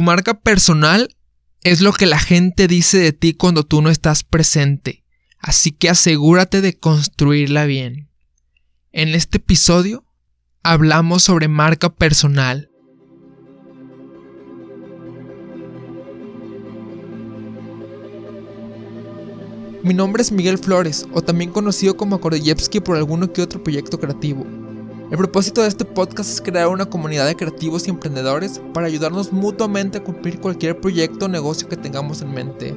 Tu marca personal es lo que la gente dice de ti cuando tú no estás presente, así que asegúrate de construirla bien. En este episodio hablamos sobre marca personal. Mi nombre es Miguel Flores, o también conocido como Kordeyevsky por alguno que otro proyecto creativo. El propósito de este podcast es crear una comunidad de creativos y emprendedores para ayudarnos mutuamente a cumplir cualquier proyecto o negocio que tengamos en mente.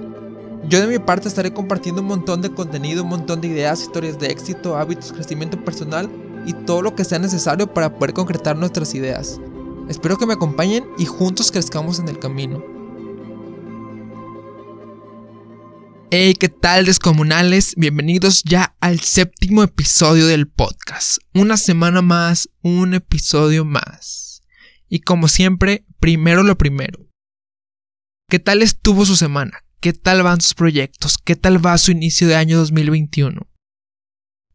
Yo de mi parte estaré compartiendo un montón de contenido, un montón de ideas, historias de éxito, hábitos, crecimiento personal y todo lo que sea necesario para poder concretar nuestras ideas. Espero que me acompañen y juntos crezcamos en el camino. Hey, ¿qué tal descomunales? Bienvenidos ya al séptimo episodio del podcast. Una semana más, un episodio más. Y como siempre, primero lo primero. ¿Qué tal estuvo su semana? ¿Qué tal van sus proyectos? ¿Qué tal va su inicio de año 2021?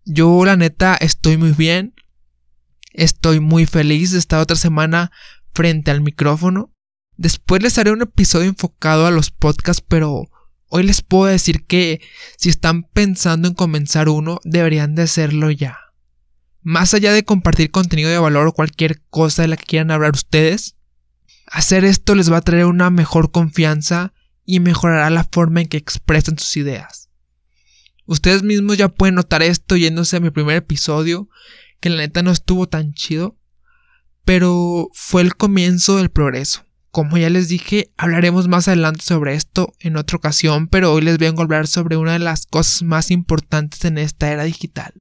Yo la neta estoy muy bien. Estoy muy feliz de estar otra semana frente al micrófono. Después les haré un episodio enfocado a los podcasts, pero Hoy les puedo decir que si están pensando en comenzar uno, deberían de hacerlo ya. Más allá de compartir contenido de valor o cualquier cosa de la que quieran hablar ustedes, hacer esto les va a traer una mejor confianza y mejorará la forma en que expresan sus ideas. Ustedes mismos ya pueden notar esto yéndose a mi primer episodio, que la neta no estuvo tan chido, pero fue el comienzo del progreso. Como ya les dije, hablaremos más adelante sobre esto en otra ocasión, pero hoy les vengo a hablar sobre una de las cosas más importantes en esta era digital.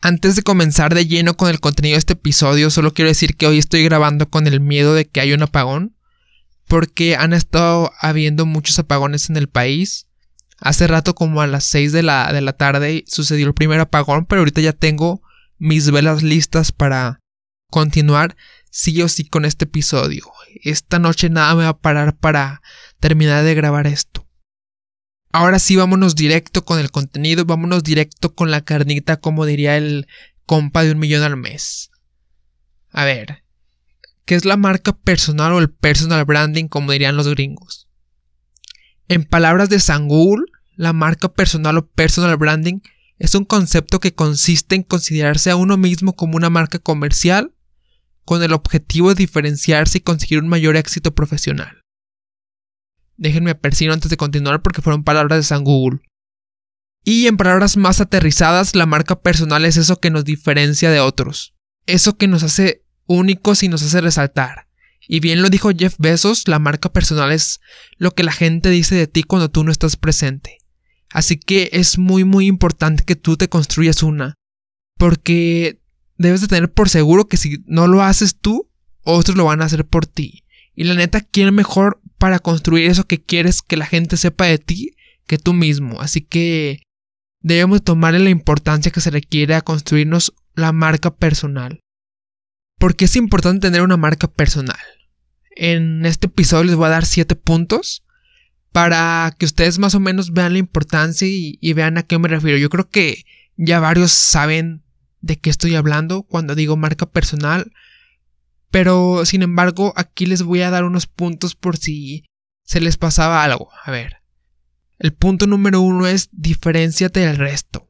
Antes de comenzar de lleno con el contenido de este episodio, solo quiero decir que hoy estoy grabando con el miedo de que haya un apagón, porque han estado habiendo muchos apagones en el país. Hace rato, como a las 6 de la, de la tarde, sucedió el primer apagón, pero ahorita ya tengo mis velas listas para continuar sí o sí con este episodio. Esta noche nada me va a parar para terminar de grabar esto. Ahora sí, vámonos directo con el contenido, vámonos directo con la carnita, como diría el compa de un millón al mes. A ver, ¿qué es la marca personal o el personal branding, como dirían los gringos? En palabras de Sangul, la marca personal o personal branding es un concepto que consiste en considerarse a uno mismo como una marca comercial con el objetivo de diferenciarse y conseguir un mayor éxito profesional. Déjenme persino antes de continuar porque fueron palabras de San Google. Y en palabras más aterrizadas, la marca personal es eso que nos diferencia de otros, eso que nos hace únicos y nos hace resaltar. Y bien lo dijo Jeff Bezos, la marca personal es lo que la gente dice de ti cuando tú no estás presente. Así que es muy muy importante que tú te construyas una, porque debes de tener por seguro que si no lo haces tú, otros lo van a hacer por ti. Y la neta, ¿quién mejor para construir eso que quieres que la gente sepa de ti que tú mismo? Así que debemos tomarle la importancia que se requiere a construirnos la marca personal. Porque es importante tener una marca personal. En este episodio les voy a dar 7 puntos para que ustedes más o menos vean la importancia y, y, vean a qué me refiero. Yo creo que ya varios saben de qué estoy hablando cuando digo marca personal. Pero, sin embargo, aquí les voy a dar unos puntos por si se les pasaba algo. A ver. El punto número uno es diferenciate del resto.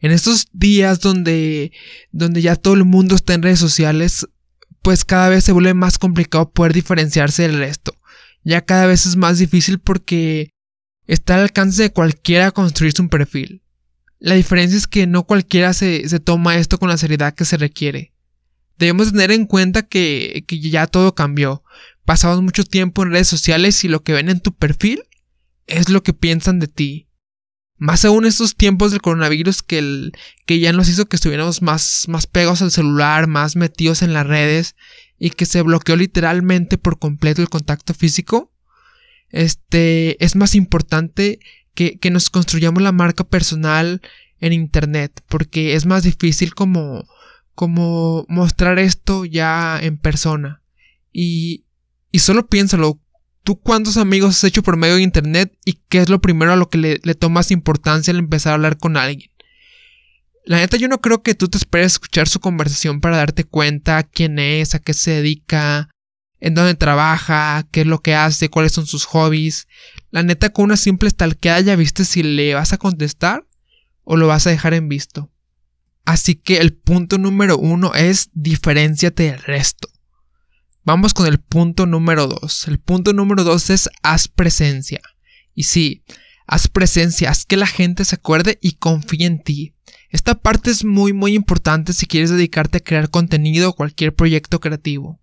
En estos días donde, donde ya todo el mundo está en redes sociales, pues cada vez se vuelve más complicado poder diferenciarse del resto. Ya cada vez es más difícil porque está al alcance de cualquiera construirse un perfil. La diferencia es que no cualquiera se, se toma esto con la seriedad que se requiere. Debemos tener en cuenta que, que ya todo cambió. Pasamos mucho tiempo en redes sociales y lo que ven en tu perfil es lo que piensan de ti. Más aún estos tiempos del coronavirus que, el, que ya nos hizo que estuviéramos más, más pegados al celular, más metidos en las redes y que se bloqueó literalmente por completo el contacto físico. Este es más importante que, nos construyamos la marca personal en internet, porque es más difícil como, como mostrar esto ya en persona. Y, y solo piénsalo, ¿tú cuántos amigos has hecho por medio de internet y qué es lo primero a lo que le, le tomas importancia al empezar a hablar con alguien? La neta, yo no creo que tú te esperes escuchar su conversación para darte cuenta quién es, a qué se dedica, en dónde trabaja, qué es lo que hace, cuáles son sus hobbies. La neta, con una simple stalkeada ya viste si le vas a contestar o lo vas a dejar en visto. Así que el punto número uno es diferenciate del resto. Vamos con el punto número dos. El punto número dos es haz presencia. Y sí, haz presencia, haz que la gente se acuerde y confíe en ti. Esta parte es muy muy importante si quieres dedicarte a crear contenido o cualquier proyecto creativo.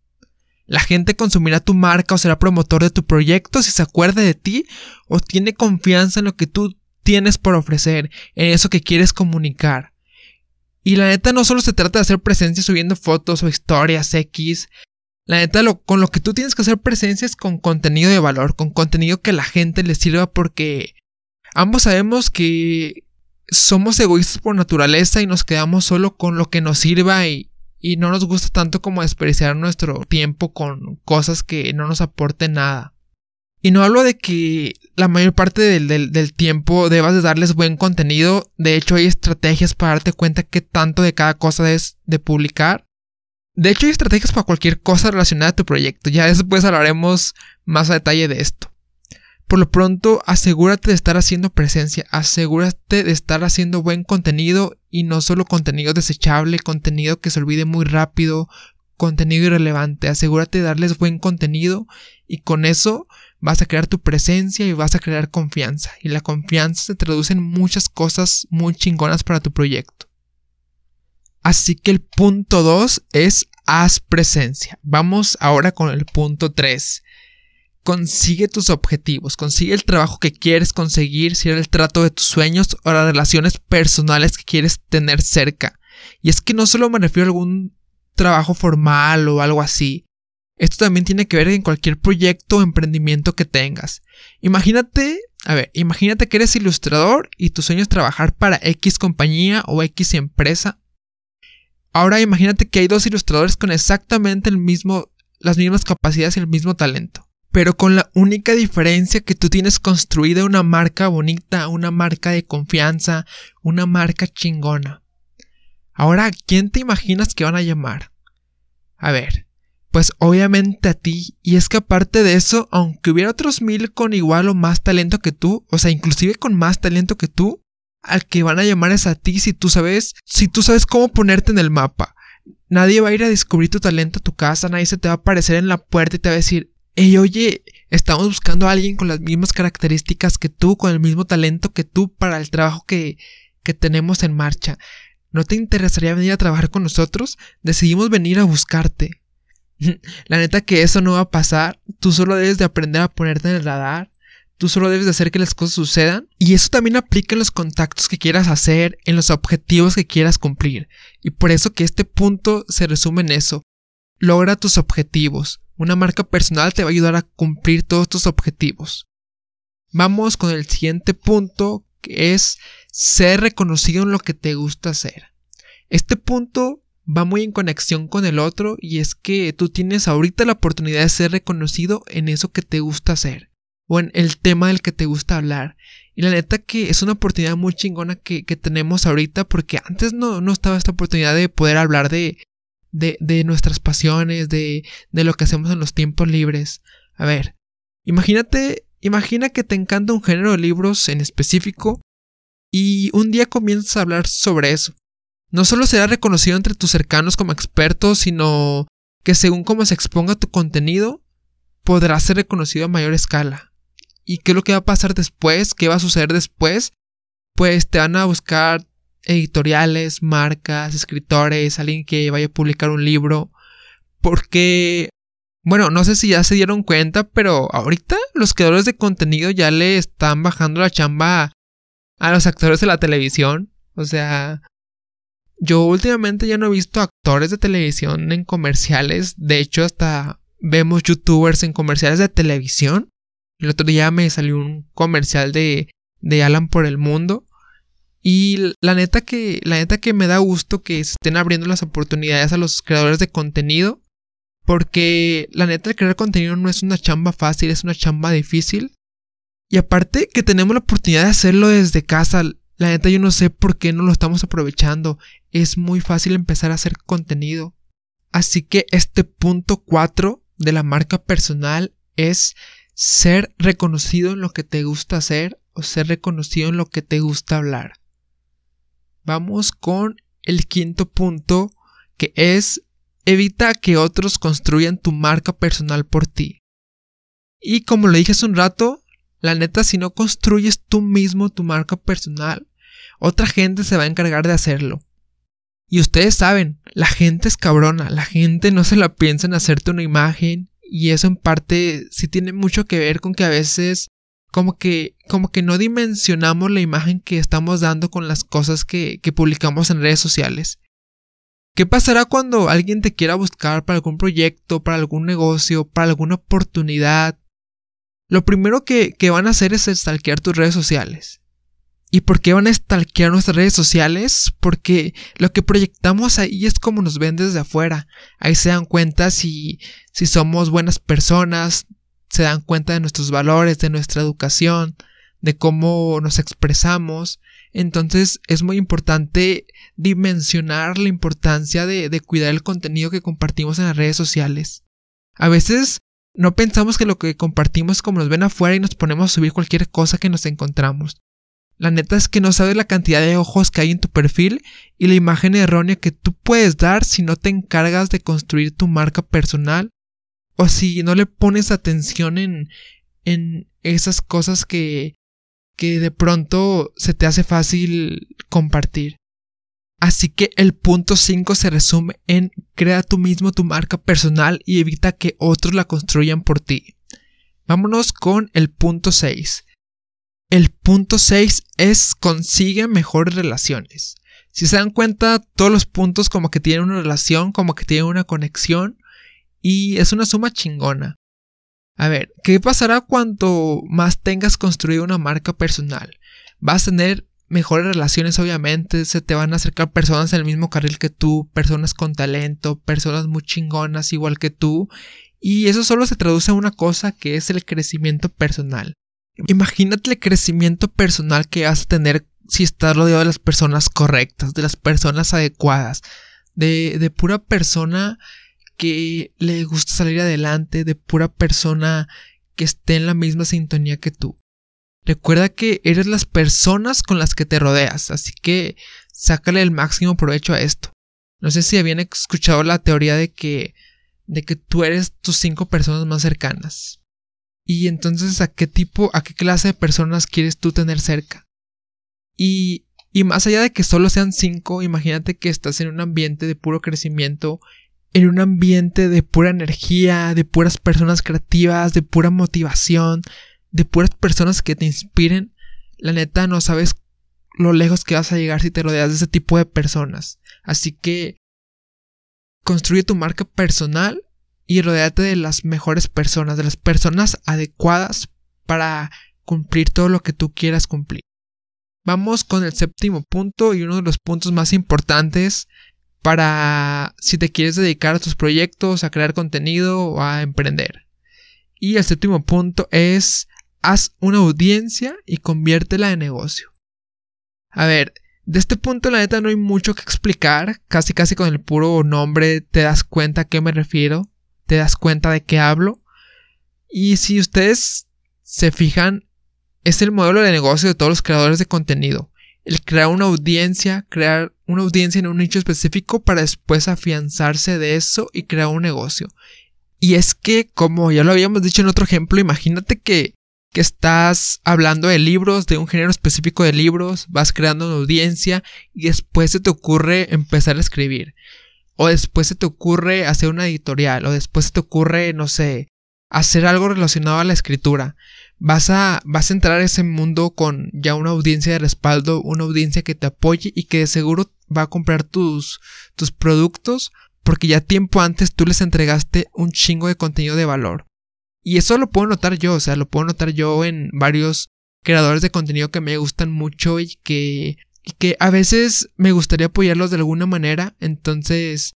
La gente consumirá tu marca o será promotor de tu proyecto si se acuerda de ti o tiene confianza en lo que tú tienes por ofrecer, en eso que quieres comunicar. Y la neta no solo se trata de hacer presencia subiendo fotos o historias X. La neta lo, con lo que tú tienes que hacer presencia es con contenido de valor, con contenido que a la gente le sirva porque ambos sabemos que somos egoístas por naturaleza y nos quedamos solo con lo que nos sirva y, y no nos gusta tanto como desperdiciar nuestro tiempo con cosas que no nos aporten nada. Y no hablo de que la mayor parte del, tiempo debas de darles buen contenido, de hecho hay estrategias para darte cuenta qué tanto de cada cosa es de publicar. De hecho hay estrategias para cualquier cosa relacionada a tu proyecto, ya después hablaremos más a detalle de esto. Por lo pronto, asegúrate de estar haciendo presencia, asegúrate de estar haciendo buen contenido y no solo contenido desechable, contenido que se olvide muy rápido, contenido irrelevante. Asegúrate de darles buen contenido y con eso vas a crear tu presencia y vas a crear confianza. Y la confianza se traduce en muchas cosas muy chingonas para tu proyecto. Así que el punto 2 es haz presencia. Vamos ahora con el punto 3 consigue tus objetivos, consigue el trabajo que quieres conseguir, si era el trato de tus sueños o las relaciones personales que quieres tener cerca. Y es que no solo me refiero a algún trabajo formal o algo así. Esto también tiene que ver en cualquier proyecto o emprendimiento que tengas. Imagínate, a ver, imagínate que eres ilustrador y tu sueño es trabajar para X compañía o X empresa. Ahora imagínate que hay dos ilustradores con exactamente el mismo, las mismas capacidades y el mismo talento pero con la única diferencia que tú tienes construida una marca bonita, una marca de confianza, una marca chingona. Ahora, ¿quién te imaginas que van a llamar? A ver, pues obviamente a ti, y es que aparte de eso, aunque hubiera otros mil con igual o más talento que tú, o sea, inclusive con más talento que tú, al que van a llamar es a ti si tú sabes, si tú sabes cómo ponerte en el mapa. Nadie va a ir a descubrir tu talento a tu casa, nadie se te va a aparecer en la puerta y te va a decir, Ey, oye, estamos buscando a alguien con las mismas características que tú, con el mismo talento que tú para el trabajo que, que tenemos en marcha. ¿No te interesaría venir a trabajar con nosotros? Decidimos venir a buscarte. La neta que eso no va a pasar. Tú solo debes de aprender a ponerte en el radar. Tú solo debes de hacer que las cosas sucedan. Y eso también aplica en los contactos que quieras hacer, en los objetivos que quieras cumplir. Y por eso que este punto se resume en eso. Logra tus objetivos. Una marca personal te va a ayudar a cumplir todos tus objetivos. Vamos con el siguiente punto, que es ser reconocido en lo que te gusta hacer. Este punto va muy en conexión con el otro y es que tú tienes ahorita la oportunidad de ser reconocido en eso que te gusta hacer o en el tema del que te gusta hablar. Y la neta que es una oportunidad muy chingona que, tenemos ahorita porque antes no, no estaba esta oportunidad de poder hablar de, de, nuestras pasiones, de, de lo que hacemos en los tiempos libres. A ver, imagínate, imagina que te encanta un género de libros en específico y un día comienzas a hablar sobre eso. No solo será reconocido entre tus cercanos como experto, sino que según cómo se exponga tu contenido, podrás ser reconocido a mayor escala. ¿Y qué es lo que va a pasar después? ¿Qué va a suceder después? Pues te van a buscar editoriales, marcas, escritores, alguien que vaya a publicar un libro. Porque, bueno, no sé si ya se dieron cuenta, pero ahorita los creadores de contenido ya le están bajando la chamba a los actores de la televisión. O sea, yo últimamente ya no he visto actores de televisión en comerciales. De hecho, hasta vemos youtubers en comerciales de televisión. El otro día me salió un comercial de, de Alan por el mundo. Y la neta que, la neta que me da gusto que se estén abriendo las oportunidades a los creadores de contenido. Porque la neta el crear contenido no es una chamba fácil, es una chamba difícil. Y aparte que tenemos la oportunidad de hacerlo desde casa. La neta yo no sé por qué no lo estamos aprovechando. Es muy fácil empezar a hacer contenido. Así que este punto 4 de la marca personal es ser reconocido en lo que te gusta hacer o ser reconocido en lo que te gusta hablar. Vamos con el quinto punto que es evita que otros construyan tu marca personal por ti. Y como le dije hace un rato, la neta si no construyes tú mismo tu marca personal, otra gente se va a encargar de hacerlo. Y ustedes saben, la gente es cabrona, la gente no se la piensa en hacerte una imagen y eso en parte sí tiene mucho que ver con que a veces como que como que no dimensionamos la imagen que estamos dando con las cosas que, que publicamos en redes sociales. ¿Qué pasará cuando alguien te quiera buscar para algún proyecto, para algún negocio, para alguna oportunidad? Lo primero que, que van a hacer es stalkear tus redes sociales. ¿Y por qué van a stalkear nuestras redes sociales? Porque lo que proyectamos ahí es como nos ven desde afuera. Ahí se dan cuenta si, si somos buenas personas, se dan cuenta de nuestros valores, de nuestra educación, de cómo nos expresamos. Entonces es muy importante dimensionar la importancia de, cuidar el contenido que compartimos en las redes sociales. A veces no pensamos que lo que compartimos como nos ven afuera y nos ponemos a subir cualquier cosa que nos encontramos. La neta es que no sabes la cantidad de ojos que hay en tu perfil y la imagen errónea que tú puedes dar si no te encargas de construir tu marca personal o si no le pones atención en, en esas cosas que, que de pronto se te hace fácil compartir. Así que el punto 5 se resume en crea tú mismo tu marca personal y evita que otros la construyan por ti. Vámonos con el punto 6. El punto 6 es consigue mejores relaciones. Si se dan cuenta, todos los puntos como que tienen una relación, como que tienen una conexión y es una suma chingona. A ver, ¿qué pasará cuanto más tengas construido una marca personal? Vas a tener mejores relaciones, obviamente, se te van a acercar personas en el mismo carril que tú, personas con talento, personas muy chingonas igual que tú, y eso solo se traduce a una cosa que es el crecimiento personal. Imagínate el crecimiento personal que vas a tener si estás rodeado de las personas correctas, de las personas adecuadas, de, de pura persona que le gusta salir adelante, de pura persona que esté en la misma sintonía que tú. Recuerda que eres las personas con las que te rodeas, así que sácale el máximo provecho a esto. No sé si habían escuchado la teoría de que de que tú eres tus cinco personas más cercanas. Y entonces, ¿a qué tipo, a qué clase de personas quieres tú tener cerca? Y, y más allá de que solo sean cinco, imagínate que estás en un ambiente de puro crecimiento, en un ambiente de pura energía, de puras personas creativas, de pura motivación, de puras personas que te inspiren. La neta, no sabes lo lejos que vas a llegar si te rodeas de ese tipo de personas. Así que construye tu marca personal y rodeate de las mejores personas, de las personas adecuadas para cumplir todo lo que tú quieras cumplir. Vamos con el séptimo punto y uno de los puntos más importantes para si te quieres dedicar a tus proyectos, a crear contenido o a emprender. Y el séptimo punto es haz una audiencia y conviértela en negocio. A ver, de este punto la neta no hay mucho que explicar, casi casi con el puro nombre te das cuenta a qué me refiero te das cuenta de qué hablo. Y si ustedes se fijan, es el modelo de negocio de todos los creadores de contenido. El crear una audiencia, crear una audiencia en un nicho específico para después afianzarse de eso y crear un negocio. Y es que, como ya lo habíamos dicho en otro ejemplo, imagínate que, que estás hablando de libros, de un género específico de libros, vas creando una audiencia y después se te ocurre empezar a escribir o después se te ocurre hacer una editorial, o después se te ocurre, no sé, hacer algo relacionado a la escritura. Vas a, vas a entrar a ese mundo con ya una audiencia de respaldo, una audiencia que te apoye y que de seguro va a comprar tus, tus productos porque ya tiempo antes tú les entregaste un chingo de contenido de valor. Y eso lo puedo notar yo, o sea, lo puedo notar yo en varios creadores de contenido que me gustan mucho y que y que a veces me gustaría apoyarlos de alguna manera, entonces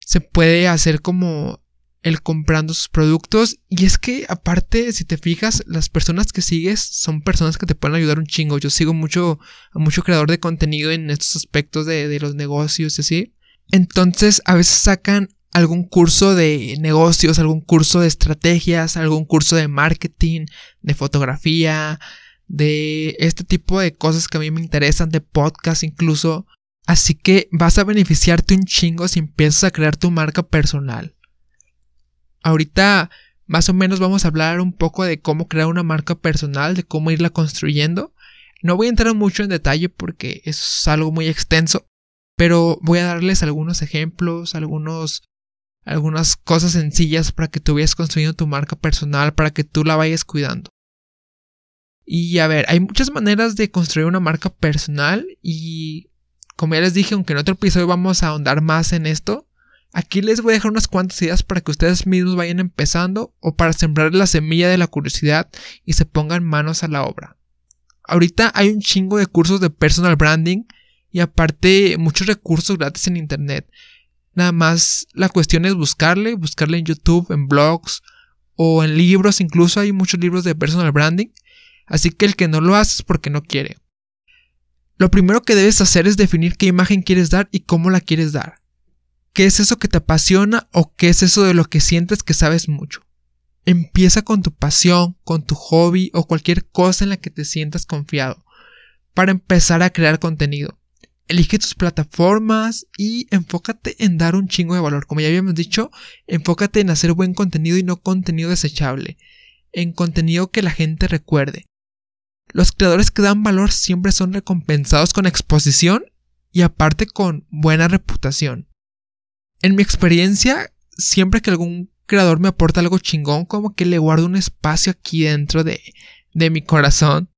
se puede hacer como el comprando sus productos y es que aparte si te fijas las personas que sigues son personas que te pueden ayudar un chingo yo sigo mucho mucho creador de contenido en estos aspectos de, de los negocios y así entonces a veces sacan algún curso de negocios, algún curso de estrategias, algún curso de marketing, de fotografía, de este tipo de cosas que a mí me interesan, de podcast incluso. Así que vas a beneficiarte un chingo si empiezas a crear tu marca personal. Ahorita más o menos vamos a hablar un poco de cómo crear una marca personal, de cómo irla construyendo. No voy a entrar mucho en detalle porque es algo muy extenso, pero voy a darles algunos ejemplos, algunos algunas cosas sencillas para que tú vayas construyendo tu marca personal, para que tú la vayas cuidando. Y a ver, hay muchas maneras de construir una marca personal y como ya les dije, aunque en otro episodio vamos a ahondar más en esto, aquí les voy a dejar unas cuantas ideas para que ustedes mismos vayan empezando o para sembrar la semilla de la curiosidad y se pongan manos a la obra. Ahorita hay un chingo de cursos de personal branding y aparte muchos recursos gratis en internet. Nada más la cuestión es buscarle, buscarle en YouTube, en blogs o en libros, incluso hay muchos libros de personal branding. Así que el que no lo hace es porque no quiere. Lo primero que debes hacer es definir qué imagen quieres dar y cómo la quieres dar. ¿Qué es eso que te apasiona o qué es eso de lo que sientes que sabes mucho? Empieza con tu pasión, con tu hobby o cualquier cosa en la que te sientas confiado para empezar a crear contenido. Elige tus plataformas y enfócate en dar un chingo de valor. Como ya habíamos dicho, enfócate en hacer buen contenido y no contenido desechable. En contenido que la gente recuerde. Los creadores que dan valor siempre son recompensados con exposición y aparte con buena reputación. En mi experiencia, siempre que algún creador me aporta algo chingón, como que le guardo un espacio aquí dentro de, de mi corazón.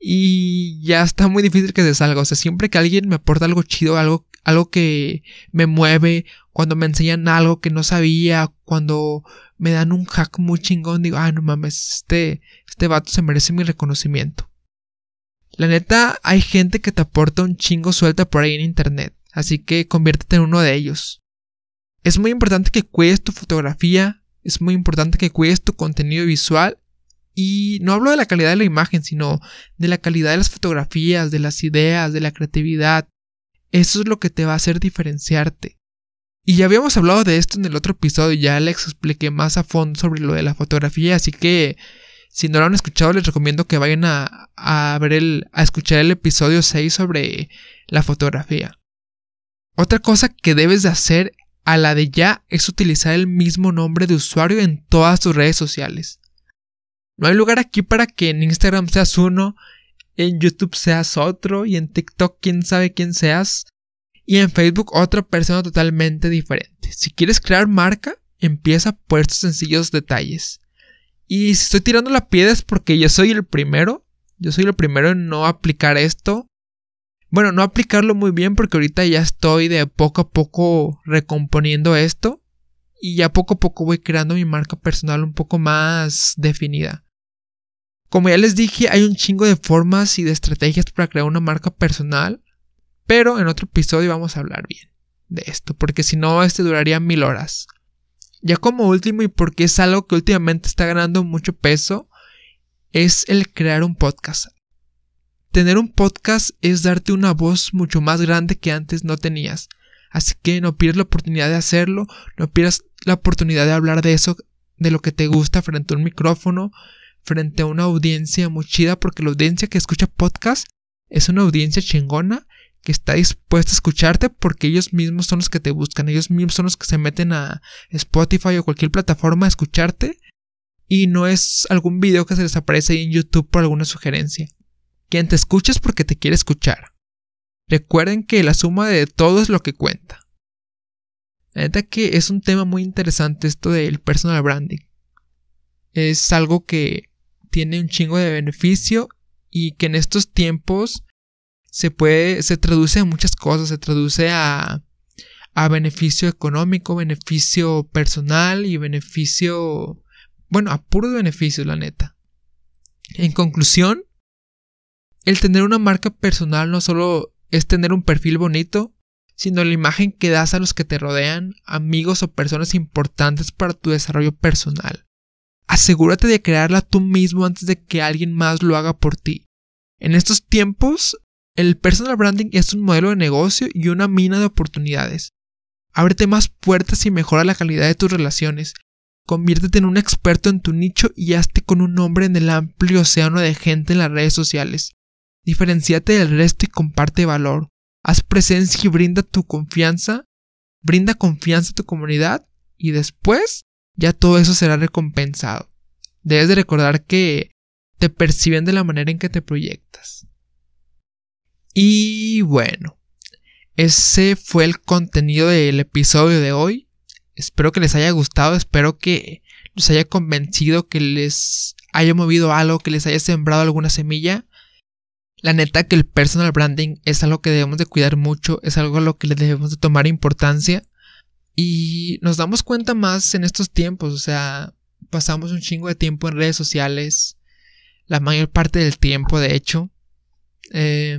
Y ya está muy difícil que se salga. O sea, siempre que alguien me aporta algo chido, algo, algo que me mueve, cuando me enseñan algo que no sabía, cuando me dan un hack muy chingón, digo, ah, no mames, este, este vato se merece mi reconocimiento. La neta, hay gente que te aporta un chingo suelta por ahí en internet, así que conviértete en uno de ellos. Es muy importante que cuides tu fotografía, es muy importante que cuides tu contenido visual y no hablo de la calidad de la imagen, sino de la calidad de las fotografías, de las ideas, de la creatividad. Eso es lo que te va a hacer diferenciarte. Y ya habíamos hablado de esto en el otro episodio, ya les expliqué más a fondo sobre lo de la fotografía, así que si no lo han escuchado les recomiendo que vayan a, ver el, a escuchar el episodio 6 sobre la fotografía. Otra cosa que debes de hacer a la de ya es utilizar el mismo nombre de usuario en todas tus redes sociales. No hay lugar aquí para que en Instagram seas uno, en YouTube seas otro y en TikTok quién sabe quién seas y en Facebook otra persona totalmente diferente. Si quieres crear marca, empieza por estos sencillos detalles. Y si estoy tirando la piedra es porque yo soy el primero. Yo soy el primero en no aplicar esto. Bueno, no aplicarlo muy bien porque ahorita ya estoy de poco a poco recomponiendo esto. Y ya poco a poco voy creando mi marca personal un poco más definida. Como ya les dije, hay un chingo de formas y de estrategias para crear una marca personal. Pero en otro episodio vamos a hablar bien de esto, porque si no, este duraría mil horas. Ya como último, y porque es algo que últimamente está ganando mucho peso, es el crear un podcast. Tener un podcast es darte una voz mucho más grande que antes no tenías. Así que no pierdas la oportunidad de hacerlo, no pierdas la oportunidad de hablar de eso, de lo que te gusta frente a un micrófono, frente a una audiencia muy chida, porque la audiencia que escucha podcast es una audiencia chingona que está dispuesta a escucharte porque ellos mismos son los que te buscan, ellos mismos son los que se meten a Spotify o cualquier plataforma a escucharte y no es algún video que se les aparece ahí en YouTube por alguna sugerencia. Quien te escucha es porque te quiere escuchar. Recuerden que la suma de todo es lo que cuenta. La neta que es un tema muy interesante esto del personal branding. Es algo que tiene un chingo de beneficio y que en estos tiempos se puede, se traduce a muchas cosas, se traduce a, a beneficio económico, beneficio personal y beneficio, bueno, a puro beneficio, la neta. En conclusión, el tener una marca personal no solo es tener un perfil bonito, sino la imagen que das a los que te rodean, amigos o personas importantes para tu desarrollo personal. Asegúrate de crearla tú mismo antes de que alguien más lo haga por ti. En estos tiempos, el personal branding es un modelo de negocio y una mina de oportunidades. Ábrete más puertas y mejora la calidad de tus relaciones. Conviértete en un experto en tu nicho y hazte con un nombre en el amplio océano de gente en las redes sociales. Diferenciate del resto y comparte valor. Haz presencia y brinda tu confianza. Brinda confianza a tu comunidad y después ya todo eso será recompensado. Debes de recordar que te perciben de la manera en que te proyectas. Y bueno, ese fue el contenido del episodio de hoy. Espero que les haya gustado, espero que los haya convencido, que les haya movido algo, que les haya sembrado alguna semilla. La neta que el personal branding es algo que debemos de cuidar mucho, es algo a lo que le debemos de tomar importancia. Y nos damos cuenta más en estos tiempos, o sea, pasamos un chingo de tiempo en redes sociales, la mayor parte del tiempo, de hecho. Eh,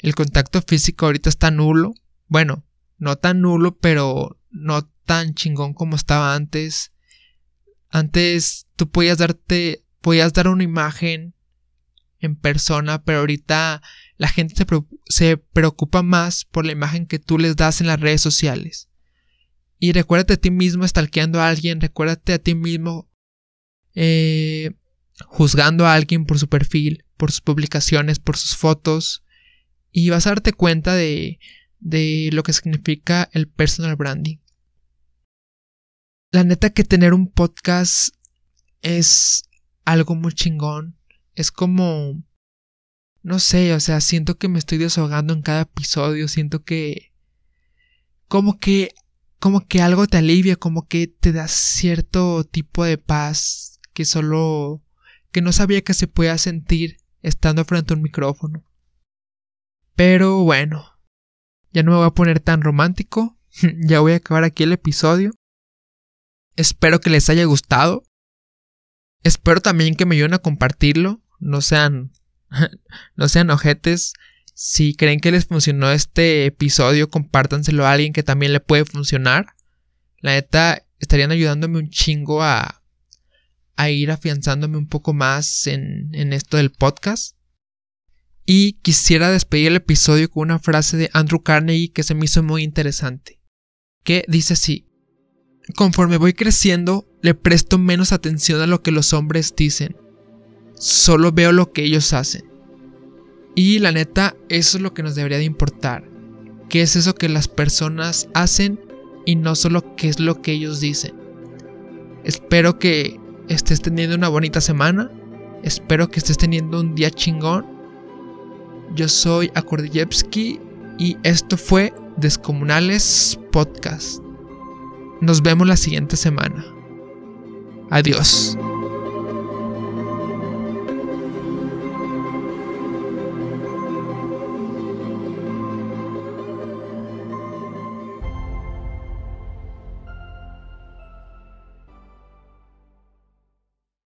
el contacto físico ahorita está nulo. Bueno, no tan nulo, pero no tan chingón como estaba antes. Antes tú podías darte, podías dar una imagen en persona, pero ahorita la gente se, se preocupa más por la imagen que tú les das en las redes sociales. Y recuérdate a ti mismo stalkeando a alguien, recuérdate a ti mismo eh, juzgando a alguien por su perfil, por sus publicaciones, por sus fotos. Y vas a darte cuenta de, de lo que significa el personal branding. La neta que tener un podcast es algo muy chingón. Es como... No sé, o sea, siento que me estoy desahogando en cada episodio, siento que... Como que... Como que algo te alivia, como que te da cierto tipo de paz que solo... que no sabía que se podía sentir estando frente a un micrófono. Pero bueno, ya no me voy a poner tan romántico, ya voy a acabar aquí el episodio. Espero que les haya gustado. Espero también que me ayuden a compartirlo. No sean. no sean ojetes. Si creen que les funcionó este episodio, compártanselo a alguien que también le puede funcionar. La neta, estarían ayudándome un chingo a, a ir afianzándome un poco más en, en esto del podcast. Y quisiera despedir el episodio con una frase de Andrew Carnegie que se me hizo muy interesante. Que dice así. Conforme voy creciendo, le presto menos atención a lo que los hombres dicen. Solo veo lo que ellos hacen. Y la neta, eso es lo que nos debería de importar. ¿Qué es eso que las personas hacen y no solo qué es lo que ellos dicen? Espero que estés teniendo una bonita semana. Espero que estés teniendo un día chingón. Yo soy Akordijevski y esto fue Descomunales Podcast. Nos vemos la siguiente semana. Adiós.